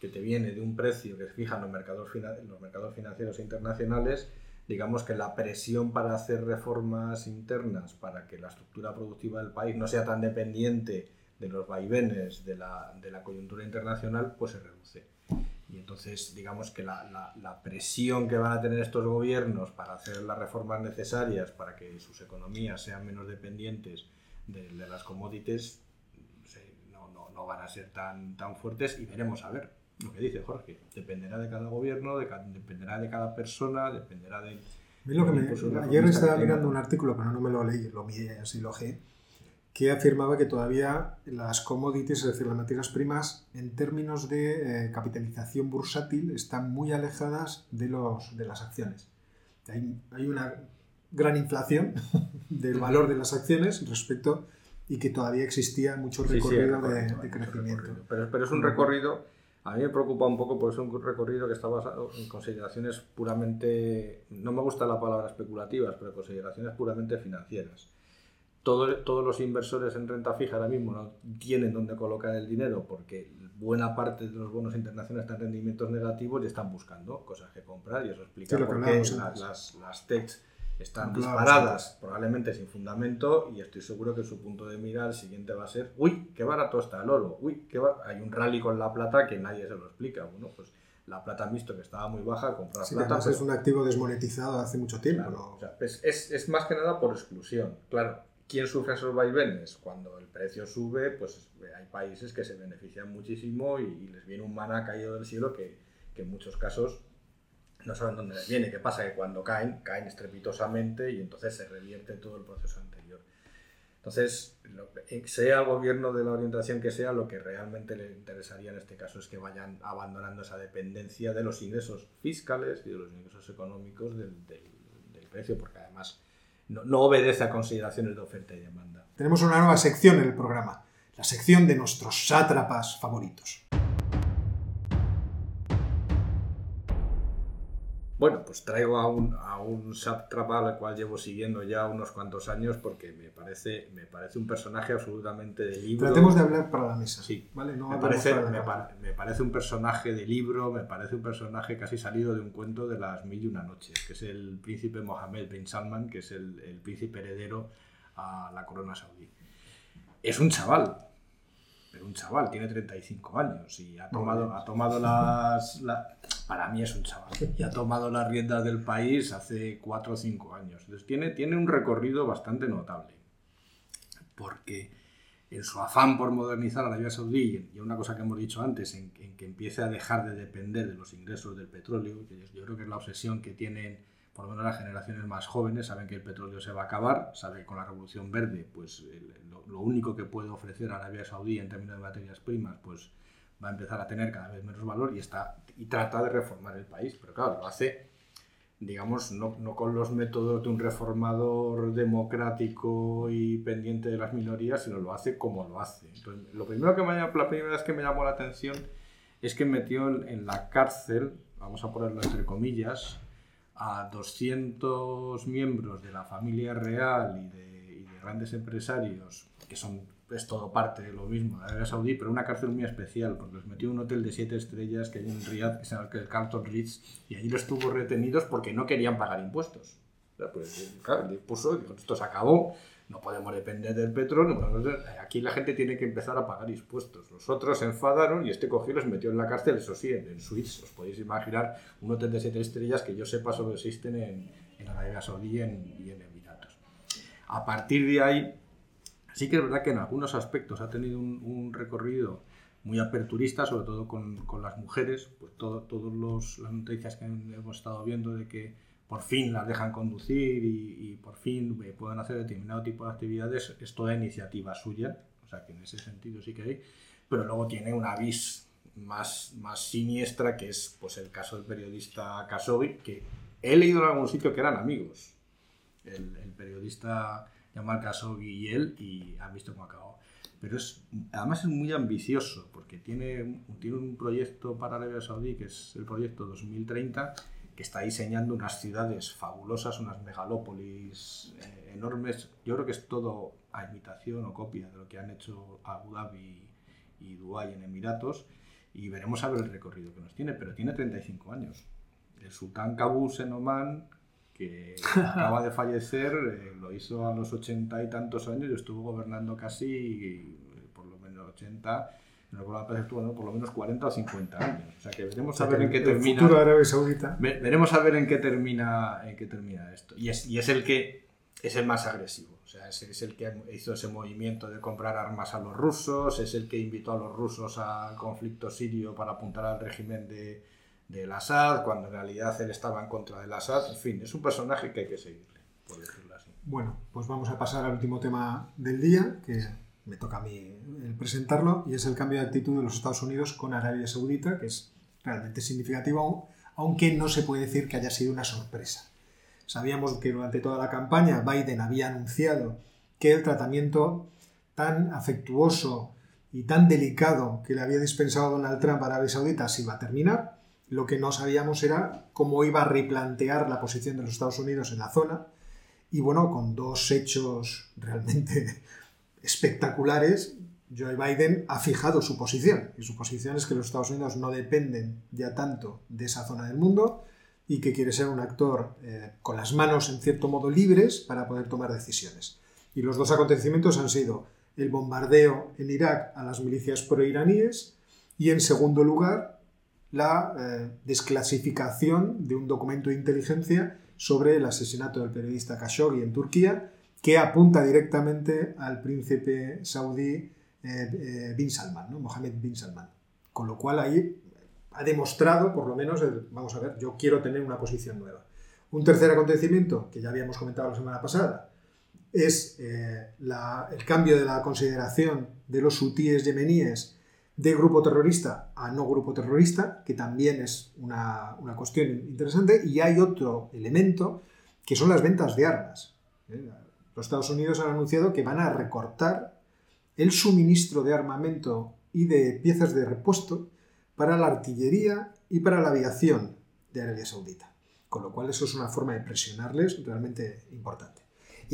que te viene de un precio que se fija en los mercados, los mercados financieros internacionales, digamos que la presión para hacer reformas internas, para que la estructura productiva del país no sea tan dependiente de los vaivenes de la, de la coyuntura internacional, pues se reduce. Y entonces, digamos que la, la, presión que van a tener estos gobiernos para hacer las reformas necesarias para que sus economías sean menos dependientes de, de las commodities no, no, no, van a ser tan, tan fuertes y veremos a ver lo que dice Jorge. Dependerá de cada gobierno, de dependerá de cada persona, dependerá de... Lo que me, ayer estaba mirando un artículo, pero no me lo leí, lo miré así lo que afirmaba que todavía las commodities, es decir, las materias primas, en términos de eh, capitalización bursátil, están muy alejadas de, los, de las acciones. Hay, hay una gran inflación del valor de las acciones respecto y que todavía existía mucho recorrido, de, crecimiento. Pero, pero, es un recorrido, a mí me preocupa un poco porque es un recorrido que está basado en consideraciones puramente, no me gusta la palabra especulativas, pero consideraciones puramente financieras todos los inversores en renta fija ahora mismo no tienen dónde colocar el dinero porque buena parte de los bonos internacionales están en rendimientos negativos y están buscando cosas que comprar y eso explica por qué las, las, las techs están disparadas, probablemente sin fundamento, y estoy seguro que su punto de mira el siguiente va a ser, uy, qué barato está el oro, uy, qué hay un rally con la plata que nadie se lo explica. Bueno, pues la plata han visto que estaba muy baja, comprar sí, plata. es un activo desmonetizado hace mucho tiempo. o sea, es, es, más que nada por exclusión, claro ¿Quién sufre esos vaivenes? Cuando el precio sube, pues hay países que se benefician muchísimo y, les viene un maná caído del cielo que, que, en muchos casos no saben dónde les viene. ¿Qué pasa? Que cuando caen, caen estrepitosamente y entonces se revierte todo el proceso anterior. Entonces, sea el gobierno de la orientación que sea, lo que realmente le interesaría en este caso es que vayan abandonando esa dependencia de los ingresos fiscales y de los ingresos económicos del, del, del precio, porque además no, obedece a consideraciones de oferta y demanda. Tenemos una nueva sección en el programa, la sección de nuestros sátrapas favoritos. Bueno, pues traigo a un, a un sátrapa al cual llevo siguiendo ya unos cuantos años porque me parece, me parece un personaje absolutamente de libro. Tratemos de hablar para la mesa. Sí, ¿vale? me, parece, me, parece un personaje de libro, me parece un personaje casi salido de un cuento de las mil y una noches, que es el príncipe Mohammed bin Salman, que es el, el príncipe heredero a la corona saudí. Es un chaval, pero un chaval, tiene 35 años y ha tomado, ha tomado las... para mí es un chaval. Y ha tomado las riendas del país hace 4 o 5 años. Entonces tiene, tiene un recorrido bastante notable. Porque en su afán por modernizar Arabia Saudí, y una cosa que hemos dicho antes, en, que empiece a dejar de depender de los ingresos del petróleo, que yo creo que es la obsesión que tienen por lo menos las generaciones más jóvenes saben que el petróleo se va a acabar, saben que con la revolución verde, pues lo, único que puede ofrecer Arabia Saudí en términos de materias primas, pues va a empezar a tener cada vez menos valor y, está, y trata de reformar el país. Pero claro, lo hace, digamos, no, no con los métodos de un reformador democrático y pendiente de las minorías, sino lo hace como lo hace. Entonces, lo primero que me, la primera vez que me llamó la atención es que metió en la cárcel, vamos a ponerlo entre comillas, a 200 miembros de la familia real y de, grandes empresarios, que son es todo parte de lo mismo Arabia Saudí, pero una cárcel muy especial, porque los metió en un hotel de siete estrellas que hay en Riyadh, que se llama el Carlton Ritz, y allí los tuvo retenidos porque no querían pagar impuestos. Pues, claro, le puso, esto se acabó, no podemos depender del petróleo. Aquí la gente tiene que empezar a pagar impuestos. Los otros se enfadaron y este cogió y los metió en la cárcel, eso sí, en, Suiza. Os podéis imaginar un hotel de siete estrellas que yo sepa solo existen en, en Arabia Saudí y en, Emiratos. A partir de ahí, sí que es verdad que en algunos aspectos ha tenido un, recorrido muy aperturista, sobre todo con, con las mujeres, pues todas las noticias que hemos estado viendo de que por fin las dejan conducir y, por fin eh, pueden hacer determinado tipo de actividades, es toda iniciativa suya, o sea que en ese sentido sí que hay, pero luego tiene una vis más, más siniestra que es pues, el caso del periodista Khashoggi, que he leído en algún sitio que eran amigos, el, el periodista Jamal Khashoggi y él, y han visto cómo acabó. Pero es, además es muy ambicioso, porque tiene, tiene un proyecto para Arabia Saudí, que es el proyecto 2030, que está diseñando unas ciudades fabulosas, unas megalópolis eh, enormes. Yo creo que es todo a imitación o copia de lo que han hecho Abu Dhabi y Dubái en Emiratos y veremos a ver el recorrido que nos tiene, pero tiene 35 años. El sultán Qaboos en Oman, que acaba de fallecer, eh, lo hizo a los 80 y tantos años y estuvo gobernando casi por lo menos 80 por lo menos 40 o 50 años. O sea que veremos a ver en qué termina. El futuro de Arabia Saudita. Veremos a ver en qué termina, en qué termina esto. Y es, y es el que es el más agresivo. O sea, es, es, el que hizo ese movimiento de comprar armas a los rusos, es el que invitó a los rusos al conflicto sirio para apuntar al régimen de, del Assad, cuando en realidad él estaba en contra del Assad. En fin, es un personaje que hay que seguirle, por decirlo así. Bueno, pues vamos a pasar al último tema del día, que me toca a mí el presentarlo, y es el cambio de actitud de los Estados Unidos con Arabia Saudita, que es realmente significativo, aunque no se puede decir que haya sido una sorpresa. Sabíamos que durante toda la campaña Biden había anunciado que el tratamiento tan afectuoso y tan delicado que le había dispensado Donald Trump a Arabia Saudita se iba a terminar. Lo que no sabíamos era cómo iba a replantear la posición de los Estados Unidos en la zona. Y bueno, con dos hechos realmente espectaculares, Joe Biden ha fijado su posición. Y su posición es que los Estados Unidos no dependen ya tanto de esa zona del mundo y que quiere ser un actor eh, con las manos en cierto modo libres para poder tomar decisiones. Y los dos acontecimientos han sido el bombardeo en Irak a las milicias proiraníes y en segundo lugar la eh, desclasificación de un documento de inteligencia sobre el asesinato del periodista Khashoggi en Turquía que apunta directamente al príncipe saudí eh, bin Salman, ¿no? Mohammed bin Salman. Con lo cual ahí ha demostrado, por lo menos, vamos a ver, yo quiero tener una posición nueva. Un tercer acontecimiento, que ya habíamos comentado la semana pasada, es eh, el cambio de la consideración de los hutíes yemeníes de grupo terrorista a no grupo terrorista, que también es una, cuestión interesante. Y hay otro elemento, que son las ventas de armas. ¿eh? Los Estados Unidos han anunciado que van a recortar el suministro de armamento y de piezas de repuesto para la artillería y para la aviación de Arabia Saudita. Con lo cual eso es una forma de presionarles realmente importante.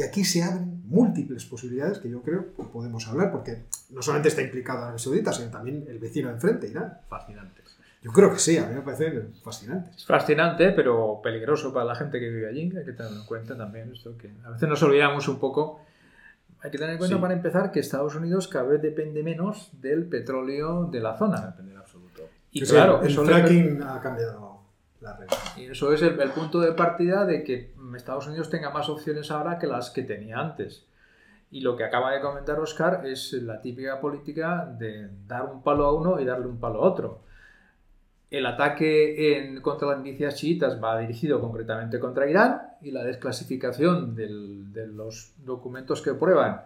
Y aquí se abren múltiples posibilidades que yo creo que podemos hablar, porque no solamente está implicado Arabia Saudita, sino también el vecino de enfrente, Irán. Fascinantes. Yo creo que sí, a mí me parece fascinante. Es fascinante, pero peligroso para la gente que vive allí. Hay que tener en cuenta también esto, que a veces nos olvidamos un poco. Hay que tener en cuenta, para empezar, que Estados Unidos cada vez depende menos del petróleo de la zona. Depende en absoluto. Y claro, el fracking ha cambiado Y eso es el, punto de partida de que Estados Unidos tenga más opciones ahora que las que tenía antes. Y lo que acaba de comentar Oscar es la típica política de dar un palo a uno y darle un palo a otro. El ataque en, contra las milicias chiitas va dirigido concretamente contra Irán y la desclasificación de los documentos que prueban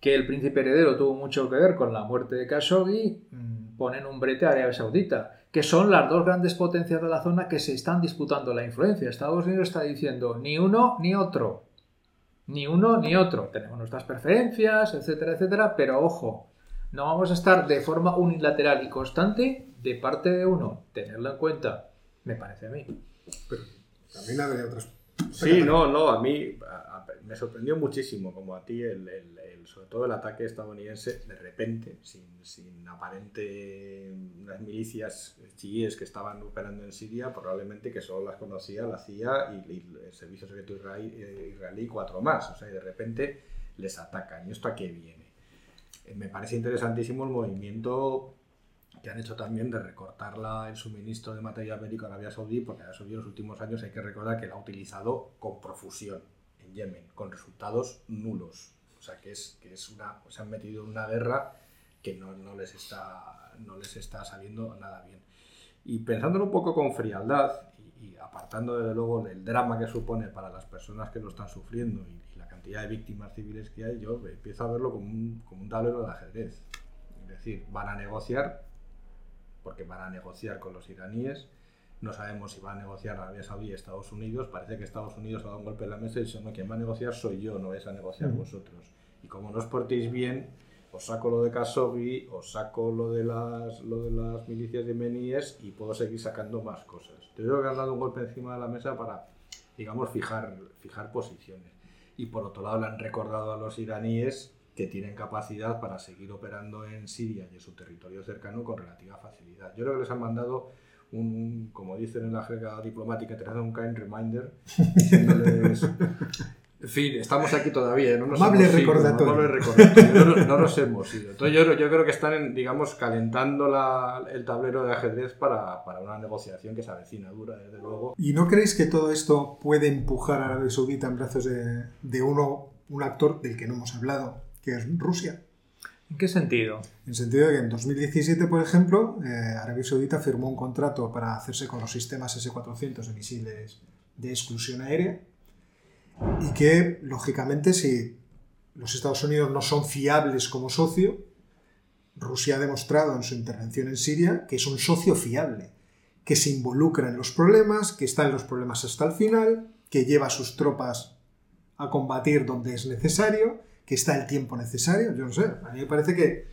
que el príncipe heredero tuvo mucho que ver con la muerte de Khashoggi mm, ponen un brete a Arabia Saudita, que son las dos grandes potencias de la zona que se están disputando la influencia. Estados Unidos está diciendo ni uno ni otro, ni uno ni otro. Tenemos nuestras preferencias, etcétera, etcétera, pero ojo, no vamos a estar de forma unilateral y constante de parte de uno. Tenerlo en cuenta, me parece a mí. Pero también habría otras. Sí, no, no, a mí me sorprendió muchísimo, como a ti, el sobre todo el ataque estadounidense, de repente, sin, sin aparente las milicias chiíes que estaban operando en Siria, probablemente que solo las conocía la CIA y, el Servicio Secreto israelí, eh, israelí cuatro más. O sea, y de repente les atacan. ¿Y esto a qué viene? Eh, me parece interesantísimo el movimiento que han hecho también de recortar la, el suministro de material bélico a Arabia Saudí, porque Arabia Saudí en los últimos años hay que recordar que lo ha utilizado con profusión Yemen, con resultados nulos. O sea, que es, que es una, se han metido en una guerra que no, no, les está, no les está saliendo nada bien. Y pensándolo un poco con frialdad y, apartando desde luego del drama que supone para las personas que lo están sufriendo y, la cantidad de víctimas civiles que hay, yo empiezo a verlo como un, como un tablero de ajedrez. Es decir, van a negociar, porque van a negociar con los iraníes, no sabemos si va a negociar Arabia Saudí y Estados Unidos. Parece que Estados Unidos ha dado un golpe en la mesa y dice, no, quien va a negociar soy yo, no vais a negociar vosotros. Y como no os portéis bien, os saco lo de Khashoggi, os saco lo de las, lo de las milicias yemeníes y puedo seguir sacando más cosas. Yo creo que han dado un golpe encima de la mesa para, digamos, fijar, fijar posiciones. Y por otro lado le han recordado a los iraníes que tienen capacidad para seguir operando en Siria y en su territorio cercano con relativa facilidad. Yo creo que les han mandado un, como dicen en la jerga diplomática, te un kind reminder, en fin, estamos aquí todavía. No nos amable recordatorio. No, nos hemos ido. Entonces yo, yo creo que están, digamos, calentando la, el tablero de ajedrez para, para, una negociación que se avecina dura, desde luego. ¿Y no creéis que todo esto puede empujar a Arabia Saudita en brazos de, de uno, un actor del que no hemos hablado, que es Rusia? ¿En qué sentido? En el sentido de que en 2017, por ejemplo, eh, Arabia Saudita firmó un contrato para hacerse con los sistemas S-400 de misiles de exclusión aérea y que, lógicamente, si los Estados Unidos no son fiables como socio, Rusia ha demostrado en su intervención en Siria que es un socio fiable, que se involucra en los problemas, que está en los problemas hasta el final, que lleva a sus tropas a combatir donde es necesario, que está el tiempo necesario. Yo no sé, a mí me parece que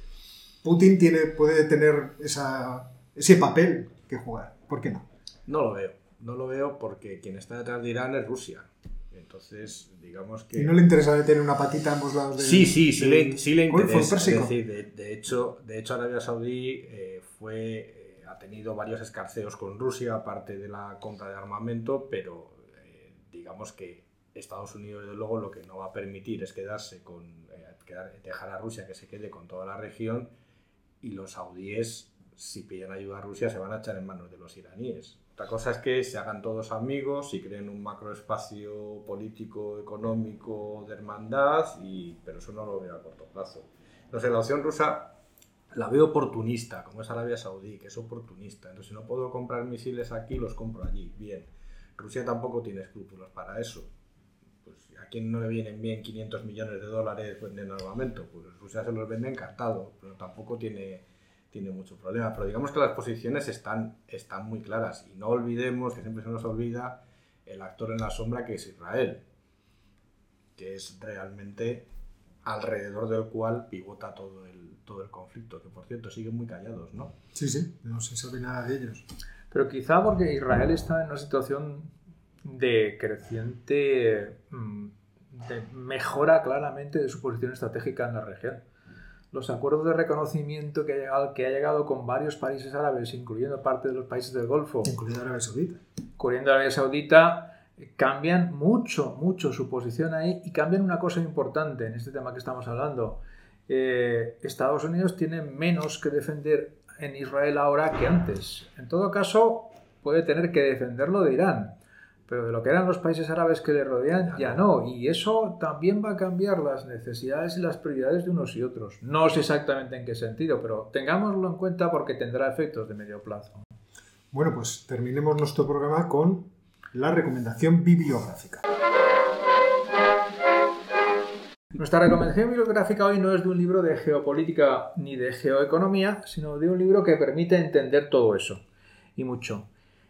Putin tiene, puede tener esa, ese papel que jugar. ¿Por qué no? No lo veo. No lo veo porque quien está detrás de Irán es Rusia. Entonces, digamos que... ¿Y no le interesa tener una patita a ambos lados del Sí, sí, sí, le, sí le interesa. Es decir, de, hecho, de hecho, Arabia Saudí eh, fue, eh, ha tenido varios escarceos con Rusia, aparte de la compra de armamento, pero eh, digamos que Estados Unidos, desde luego, lo que no va a permitir es quedarse con... dejar a Rusia que se quede con toda la región y los saudíes, si piden ayuda a Rusia, se van a echar en manos de los iraníes. Otra cosa es que se hagan todos amigos y creen un macroespacio político, económico, de hermandad, y, pero eso no lo veo a corto plazo. Entonces, la opción rusa la veo oportunista, como es Arabia Saudí, que es oportunista. Entonces, si no puedo comprar misiles aquí, los compro allí. Bien. Rusia tampoco tiene escrúpulos para eso. Pues, ¿A quién no le vienen bien 500 millones de dólares en armamento? Pues Rusia se los vende encantado, pero tampoco tiene tiene mucho problema. Pero digamos que las posiciones están, están muy claras y no olvidemos, que siempre se nos olvida, el actor en la sombra que es Israel, que es realmente alrededor del cual pivota todo el, todo el conflicto, que por cierto siguen muy callados, ¿no? Sí, sí, no se sabe nada de ellos. Pero quizá porque Israel está en una situación de creciente, mm, de mejora claramente de su posición estratégica en la región los acuerdos de reconocimiento que, ha llegado con varios países árabes, incluyendo parte de los países del Golfo, incluyendo Arabia Saudita, incluyendo Arabia Saudita, cambian mucho, mucho su posición ahí y cambian una cosa importante en este tema que estamos hablando. Eh, Estados Unidos tiene menos que defender en Israel ahora que antes. En todo caso, puede tener que defenderlo de Irán pero de lo que eran los países árabes que le rodean ya no. Y eso también va a cambiar las necesidades y las prioridades de unos y otros. No sé exactamente en qué sentido, pero tengámoslo en cuenta porque tendrá efectos de medio plazo. Bueno, pues terminemos nuestro programa con la recomendación bibliográfica. Nuestra recomendación bibliográfica hoy no es de un libro de geopolítica ni de geoeconomía, sino de un libro que permite entender todo eso y mucho.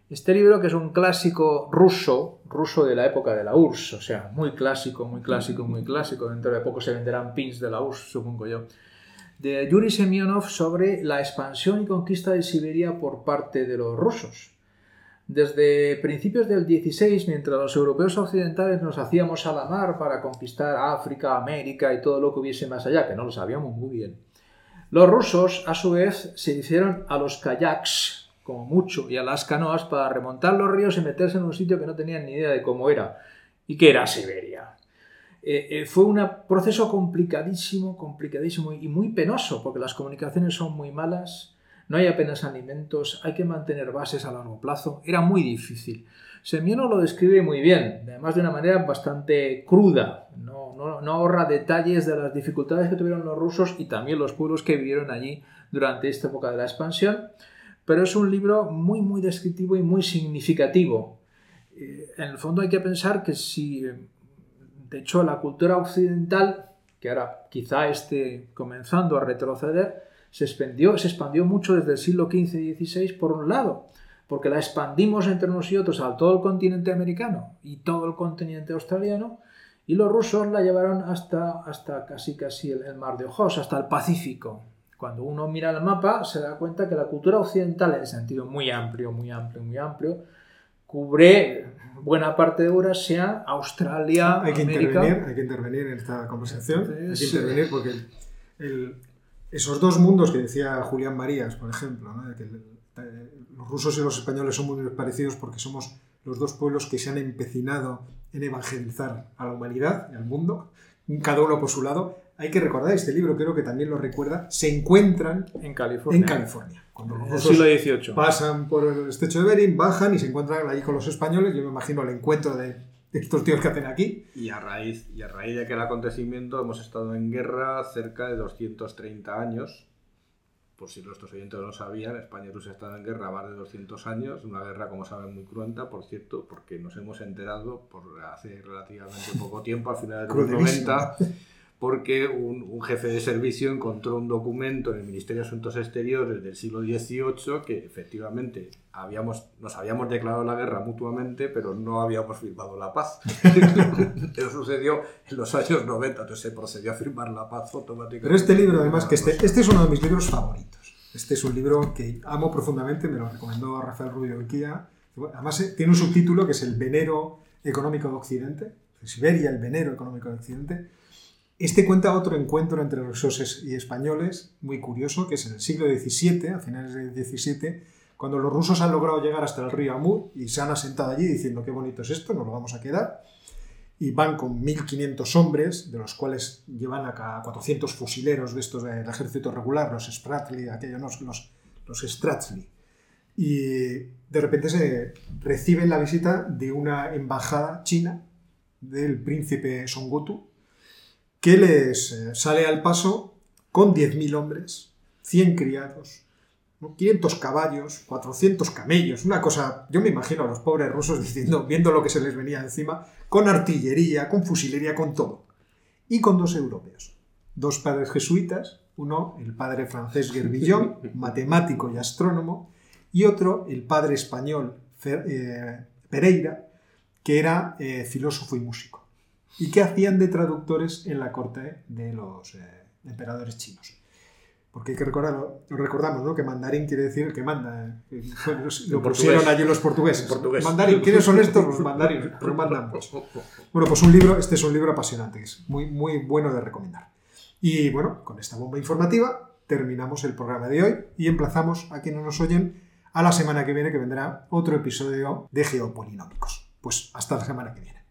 Este libro, que es un clásico ruso, ruso de la época de la URSS, o sea, muy clásico, muy clásico, muy clásico, dentro de poco se venderán pins de la URSS, supongo yo, de Yuri Semyonov sobre la expansión y conquista de Siberia por parte de los rusos. Desde principios del 16, mientras los europeos occidentales nos hacíamos a la mar para conquistar África, América y todo lo que hubiese más allá, que no lo sabíamos muy bien, los rusos, a su vez, se hicieron a los kayaks, como mucho, y a las canoas para remontar los ríos y meterse en un sitio que no tenían ni idea de cómo era y que era Siberia. Eh, eh, fue un proceso complicadísimo, complicadísimo y muy penoso, porque las comunicaciones son muy malas, no hay apenas alimentos, hay que mantener bases a largo plazo, era muy difícil. Semiono lo describe muy bien, además de una manera bastante cruda, no, no, no ahorra detalles de las dificultades que tuvieron los rusos y también los pueblos que vivieron allí durante esta época de la expansión pero es un libro muy, muy descriptivo y muy significativo. Eh, en el fondo hay que pensar que si, eh, de hecho, la cultura occidental, que ahora quizá esté comenzando a retroceder, se expandió, se expandió mucho desde el siglo XV y XVI, por un lado, porque la expandimos entre nosotros a todo el continente americano y todo el continente australiano, Y los rusos la llevaron hasta, hasta casi casi el, mar de Ojos, hasta el Pacífico. Cuando uno mira el mapa se da cuenta que la cultura occidental, en sentido muy amplio, muy amplio, muy amplio, cubre buena parte de Eurasia, Australia, hay que América. Intervenir, hay que intervenir en esta conversación. hay que intervenir porque esos dos mundos que decía Julián Marías, por ejemplo, que los rusos y los españoles son muy parecidos porque somos los dos pueblos que se han empecinado en evangelizar a la humanidad y al mundo, cada uno por su lado. Hay que recordar, este libro creo que también lo recuerda, se encuentran en California. En California. Cuando los rusos XVIII. pasan por el estrecho de Bering, bajan y se encuentran allí con los españoles. Yo me imagino el encuentro de estos tíos que hacen aquí. Y a raíz, y a raíz de aquel acontecimiento hemos estado en guerra cerca de 230 años por si nuestros oyentes no lo sabían, España y Rusia están en guerra más de 200 años, una guerra, como saben, muy cruenta, por cierto, porque nos hemos enterado por hace relativamente poco tiempo, al final de los 90, porque un, jefe de servicio encontró un documento en el Ministerio de Asuntos Exteriores del siglo XVIII que efectivamente habíamos, nos habíamos declarado la guerra mutuamente, pero no habíamos firmado la paz. Eso sucedió en los años 90, entonces se procedió a firmar la paz automáticamente. Pero este libro, además, que este, este es uno de mis libros favoritos. Este es un libro que amo profundamente, me lo recomendó Rafael Rubio Kia. Además, eh, tiene un subtítulo que es El venero económico de Occidente, Siberia, el venero económico de Occidente este cuenta otro encuentro entre rusos y españoles, muy curioso, que es en el siglo XVII, a finales del XVII, cuando los rusos han logrado llegar hasta el río Amur y se han asentado allí diciendo qué bonito es esto, nos lo vamos a quedar. Y van con 1.500 hombres, de los cuales llevan acá 400 fusileros de estos del ejército regular, los Spratley, aquellos, los, los. Y de repente se reciben la visita de una embajada china del príncipe Songotu, que les eh, sale al paso con 10.000 hombres, 100 criados, 500 caballos, 400 camellos, una cosa, yo me imagino a los pobres rusos diciendo, viendo lo que se les venía encima, con artillería, con fusilería, con todo. Y con dos europeos, dos padres jesuitas, uno el padre francés Guerbillon, matemático y astrónomo, y otro el padre español eh, Pereira, que era eh, filósofo y músico y que hacían de traductores en la corte de los eh, emperadores chinos. Porque hay que recordar, lo recordamos, ¿no? Que mandarín quiere decir el que manda. Eh, lo pusieron allí los portugueses. Mandarín, ¿quiénes son estos? Los mandarines, pero mandan Bueno, pues un libro, este es un libro apasionante, es muy, muy bueno de recomendar. Y bueno, con esta bomba informativa terminamos el programa de hoy y emplazamos a quienes nos oyen a la semana que viene, que vendrá otro episodio de Geopolinómicos. Pues hasta la semana que viene.